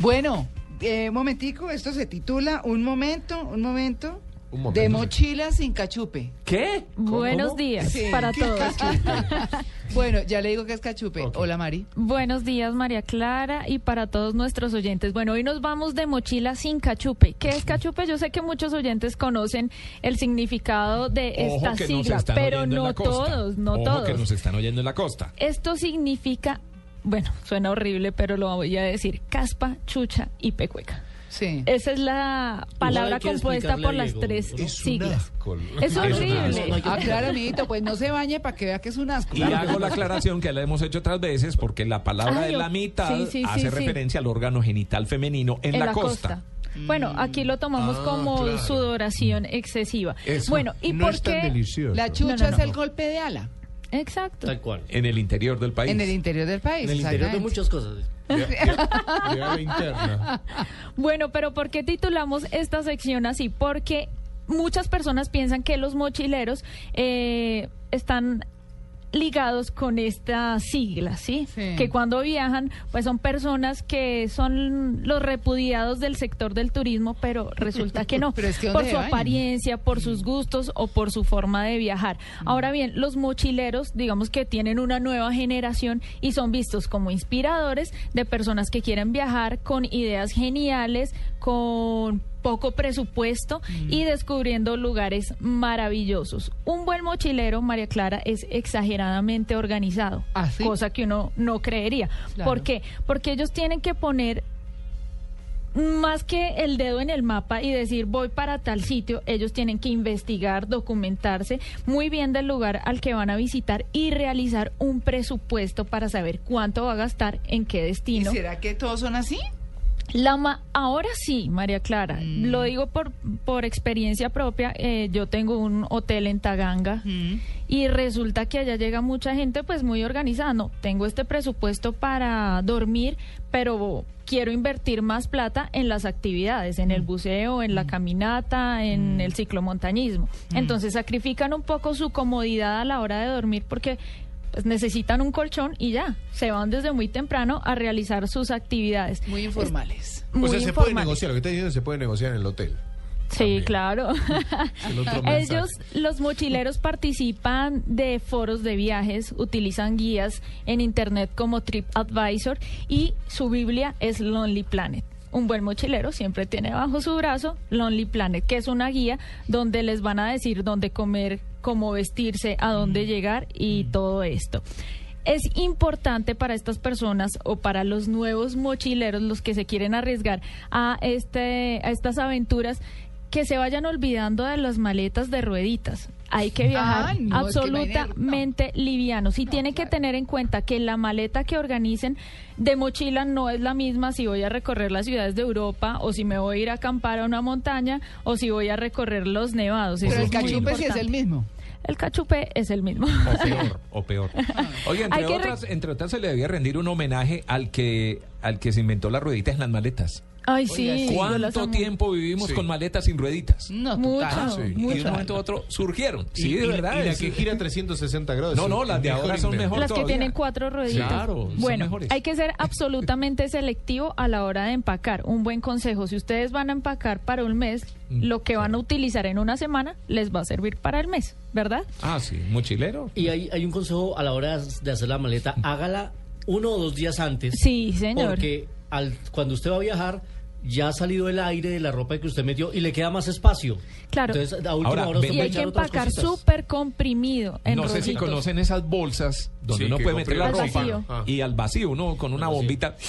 Bueno, eh, un momentico, esto se titula Un momento, un momento. Un momento, de mochila sin cachupe. ¿Qué? Buenos días Sí. para todos. Bueno, ya le digo que es cachupe. Hola, Mari. Buenos días, María Clara, y para todos nuestros oyentes. Bueno, hoy nos vamos de mochila sin cachupe. ¿Qué es cachupe? Yo sé que muchos oyentes conocen el significado de Ojo esta sigla, pero no todos, no Ojo todos. que nos están oyendo en la costa. Esto significa, bueno, suena horrible, pero lo voy a decir, caspa, chucha y pecueca. Sí. Esa es la palabra compuesta por las Diego, tres ¿no? Es un siglas. asco. Es horrible. No hay que- Ah, claro, amiguito, pues no se bañe para que vea que es un asco. Y hago la aclaración que la hemos hecho otras veces porque la palabra Ay, de la mitad sí, sí, hace sí, sí. referencia al órgano genital femenino en, la, costa. Bueno, aquí lo tomamos Ah, como claro. sudoración excesiva. Eso Bueno, ¿y no por qué? La chucha No, no, no. es el golpe de ala Exacto. Tal cual. En el interior del país. en el interior del país. En el interior de muchas cosas. interna. Bueno, pero ¿por qué titulamos esta sección así? Porque muchas personas piensan que los mochileros eh, están ligados con esta sigla, ¿sí? Sí. Que cuando viajan, pues son personas que son los repudiados del sector del turismo, pero resulta que no, Pero es que por ¿dónde su apariencia, por sus gustos o por su forma de viajar. Mm. Ahora bien, los mochileros, digamos que tienen una nueva generación y son vistos como inspiradores de personas que quieren viajar con ideas geniales, con poco presupuesto Mm. y descubriendo lugares maravillosos. Un buen mochilero, María Clara, es exageradamente organizado, ¿Ah, sí? cosa que uno no creería. Claro. ¿Por qué? Porque ellos tienen que poner más que el dedo en el mapa y decir voy para tal sitio, ellos tienen que investigar, documentarse muy bien del lugar al que van a visitar y realizar un presupuesto para saber cuánto va a gastar en qué ¿Y destino. será que todos son así? La ma- ahora sí, María Clara, Mm. lo digo por, por experiencia propia, eh, yo tengo un hotel en Taganga Mm. y resulta que allá llega mucha gente pues muy organizada, no, tengo este presupuesto para dormir, pero quiero invertir más plata en las actividades, en el buceo, en la caminata, en el ciclomontañismo. Entonces sacrifican un poco su comodidad a la hora de dormir porque pues necesitan un colchón y ya, se van desde muy temprano a realizar sus actividades. Muy informales. Muy o sea, se puede negociar, lo que está diciendo se puede negociar en el hotel. Sí, También. claro. Ellos, los mochileros, participan de foros de viajes, utilizan guías en internet como TripAdvisor y su Biblia es Lonely Planet. Un buen mochilero siempre tiene bajo su brazo Lonely Planet, que es una guía donde les van a decir dónde comer, cómo vestirse, a dónde llegar y todo esto. Es importante para estas personas o para los nuevos mochileros, los que se quieren arriesgar a, este, a estas aventuras, que se vayan olvidando de las maletas de rueditas. Hay que viajar Ah, no, es que imagínate, absolutamente livianos. Y tienen que tener en cuenta que la maleta que organicen de mochila no es la misma si voy a recorrer las ciudades de Europa o si me voy a ir a acampar a una montaña o si voy a recorrer los nevados. Pero Eso el cachupe sí es el mismo. El cachupe es el mismo. O peor, o peor. Oye, entre otras, re- entre otras se le debía rendir un homenaje al que al que se inventó las rueditas en las maletas. Ay, sí. ¿Cuánto tiempo vivimos Sí. con maletas sin rueditas? No, Mucho, sí. Y de un momento a otro surgieron. Sí, Y- de y- verdad. Y la que gira 360 grados. No, no, las de ahora son invento. mejor. Las que tienen cuatro rueditas. Claro, son bueno, mejores. hay que ser absolutamente selectivo a la hora de empacar. Un buen consejo, si ustedes van a empacar para un mes, Mm, lo que van a utilizar en una semana les va a servir para el mes, ¿verdad? Ah, sí, mochilero. Y hay, hay un consejo a la hora de hacer la maleta, hágala uno o dos días antes. Sí, señor. Porque al, cuando usted va a viajar, ya ha salido el aire de la ropa que usted metió y le queda más espacio. Claro. Entonces, a última Ahora, hora usted ve- Y puede hay que echar otras empacar cositas. súper comprimido en no sé si rollitos. conocen esas bolsas donde Sí, uno que puede meter la ropa vacío. Y al vacío uno con una bombita.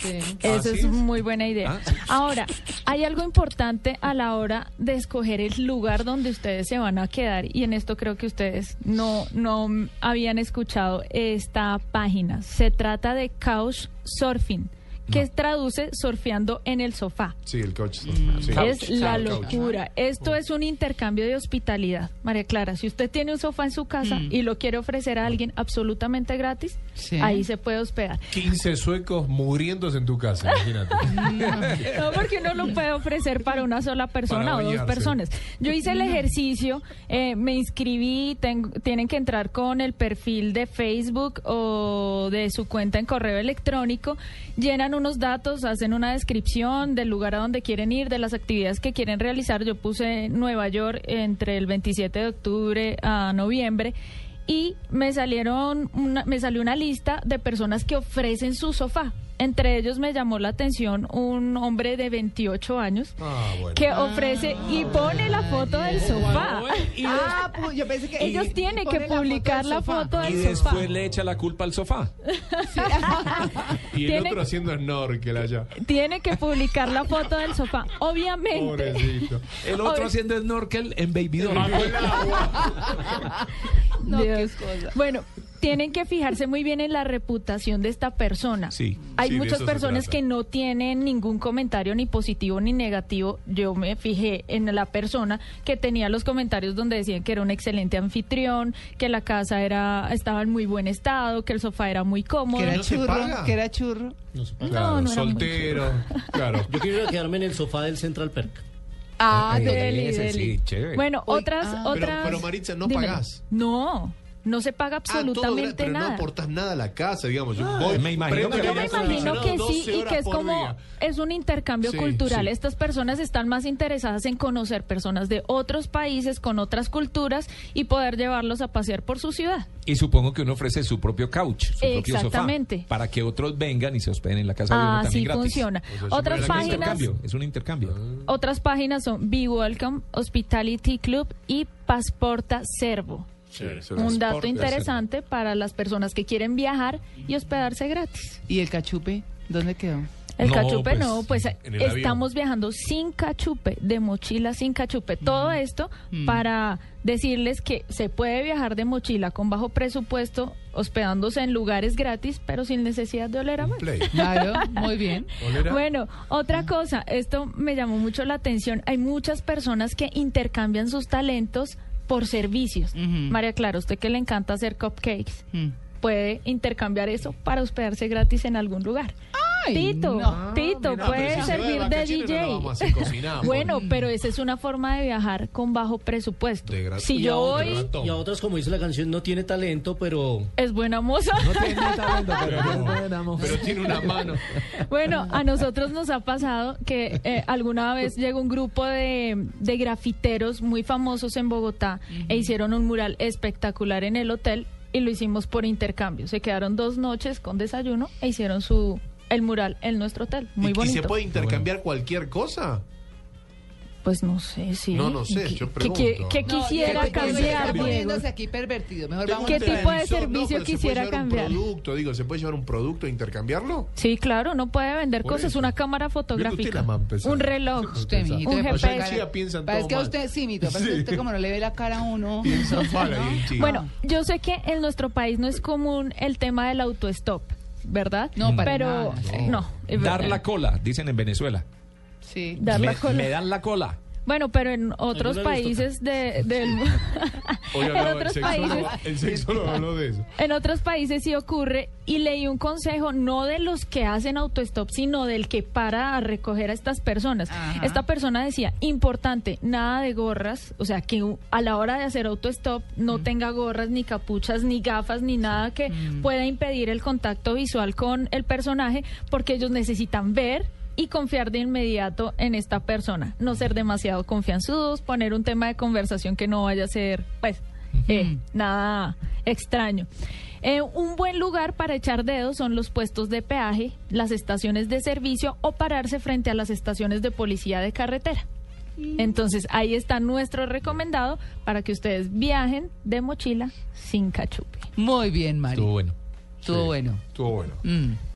Eso ¿Ah, es sí? muy buena idea. Ah, sí. Ahora, hay algo importante a la hora de escoger el lugar donde ustedes se van a quedar y en esto creo que ustedes no, no habían escuchado esta página. Se trata de Couchsurfing que traduce surfeando en el sofá. Sí, el coach. sí. Es la Couch. locura. Esto es un intercambio de hospitalidad. María Clara, si usted tiene un sofá en su casa y lo quiere ofrecer a alguien absolutamente gratis, Sí. ahí se puede hospedar. 15 suecos muriéndose en tu casa, imagínate. No, porque uno lo puede ofrecer para una sola persona o dos personas. Yo hice el ejercicio, eh, me inscribí, tengo- tienen que entrar con el perfil de Facebook o de su cuenta en correo electrónico, llenan unos datos, hacen una descripción del lugar a donde quieren ir, de las actividades que quieren realizar. Yo puse Nueva York entre el 27 de octubre a noviembre y me salieron una, me salió una lista de personas que ofrecen su sofá. Entre ellos me llamó la atención un hombre de 28 años Ah, bueno. que ofrece y pone la foto del sofá. Ah, pu- yo pensé que Ellos tienen que pone la foto publicar del sofá. foto Y sofá. después le echa la culpa al sofá. Y el Tiene- otro haciendo snorkel allá. Tiene que publicar la foto del sofá. Obviamente. Pobrecito. El otro haciendo snorkel en Baby Doll. No, qué Dios. cosa. Bueno, tienen que fijarse muy bien en la reputación de esta persona. Sí. Hay Sí, muchas personas que no tienen ningún comentario ni positivo ni negativo. Yo me fijé en la persona que tenía los comentarios donde decían que era un excelente anfitrión, que la casa era estaba en muy buen estado, que el sofá era muy cómodo. Que era ¿No churro, que era churro. No se paga. Claro, no era muy soltero. Claro. Yo quiero quedarme en el sofá del Central Perk. Ah, deli, ese deli. sí, chévere. Bueno, Uy, otras, ah. Pero- otras. pero, Maritza, no Dímelo. pagás. No, no se paga Ah, todo absolutamente pero nada. no aportas nada a la casa, digamos. Yo voy, me imagino que- Yo me imagino que 12 sí y que es como día. es un intercambio Sí, cultural. sí. Estas personas están más interesadas en conocer personas de otros países con otras culturas y poder llevarlos a pasear por su ciudad. Y supongo que uno ofrece su propio couch, su propio Exactamente. sofá, para que otros vengan y se hospeden en la casa de uno también gratis. funciona. O sea, Otras siempre Es un páginas, intercambio, es un intercambio. otras páginas son Be Welcome, Hospitality Club y Pasporta Servo. Un dato interesante para las personas que quieren viajar y hospedarse gratis. ¿Y el cachupe? ¿Dónde quedó? El No, cachupe pues, no, pues estamos viajando sin cachupe, de mochila sin cachupe. Todo esto Mm. para decirles que se puede viajar de mochila con bajo presupuesto, hospedándose en lugares gratis, pero sin necesidad de oler a. Play. Claro, muy bien. ¿Olera? Bueno, otra cosa, esto me llamó mucho la atención. Hay muchas personas que intercambian sus talentos por servicios. María Clara, usted que le encanta hacer cupcakes, Mm. puede intercambiar eso para hospedarse gratis en algún lugar. Tito, no. Tito, mira, puede pero si de servir de, no DJ. bueno, pero esa es una forma de viajar con bajo presupuesto. Si Y yo a voy, Y a otras, como dice la canción, no tiene talento, pero es buena moza. Pero, pero tiene una mano. Bueno, a nosotros nos ha pasado que eh, alguna vez llegó un grupo de, de grafiteros muy famosos en Bogotá e hicieron un mural espectacular en el hotel y lo hicimos por intercambio. Se quedaron dos noches con desayuno e hicieron su el mural en nuestro hotel. Muy ¿Y, y bonito. se puede intercambiar cualquier cosa? Pues no sé, sí. No, no sé, ¿Qué- yo qué- pregunto. qué- qué No, quisiera se cambiar, Diego? poniéndose aquí pervertido. Mejor vamos ¿Qué tipo de servicio ¿se puede quisiera llevar cambiar? Un producto, digo, ¿se puede llevar un producto e intercambiarlo? Sí, claro, no puede vender Por cosas, eso. una cámara usted fotográfica, la más pesada. un reloj, Usted, mijito, un GPS. Parece todo que a mal. usted, sí, mito, parece que Sí. usted como no le ve la cara a uno. Piensan mal ahí en Chía. Bueno, yo sé que en nuestro país no es común el tema del autostop, ¿verdad? No, para Pero nada, no, Dar la cola, dicen en Venezuela. Sí. Dar la me, cola. me dan la cola. Bueno, pero en otros países de, del en otros el países el habló de eso. En otros países sí ocurre y leí un consejo no de los que hacen autostop, sino del que para a recoger a estas personas. Ajá. Esta persona decía, importante, nada de gorras, o sea, que a la hora de hacer autostop no Mm. tenga gorras, ni capuchas, ni gafas, ni nada que pueda impedir el contacto visual con el personaje, porque ellos necesitan ver y confiar de inmediato en esta persona. No ser demasiado confianzudos, poner un tema de conversación que no vaya a ser, pues, eh, nada extraño. Eh, un buen lugar para echar dedos son los puestos de peaje, las estaciones de servicio o pararse frente a las estaciones de policía de carretera. Entonces ahí está nuestro recomendado para que ustedes viajen de mochila sin cachupe. Muy bien, Mari. Estuvo bueno. Estuvo bueno. Estuvo bueno. Mm.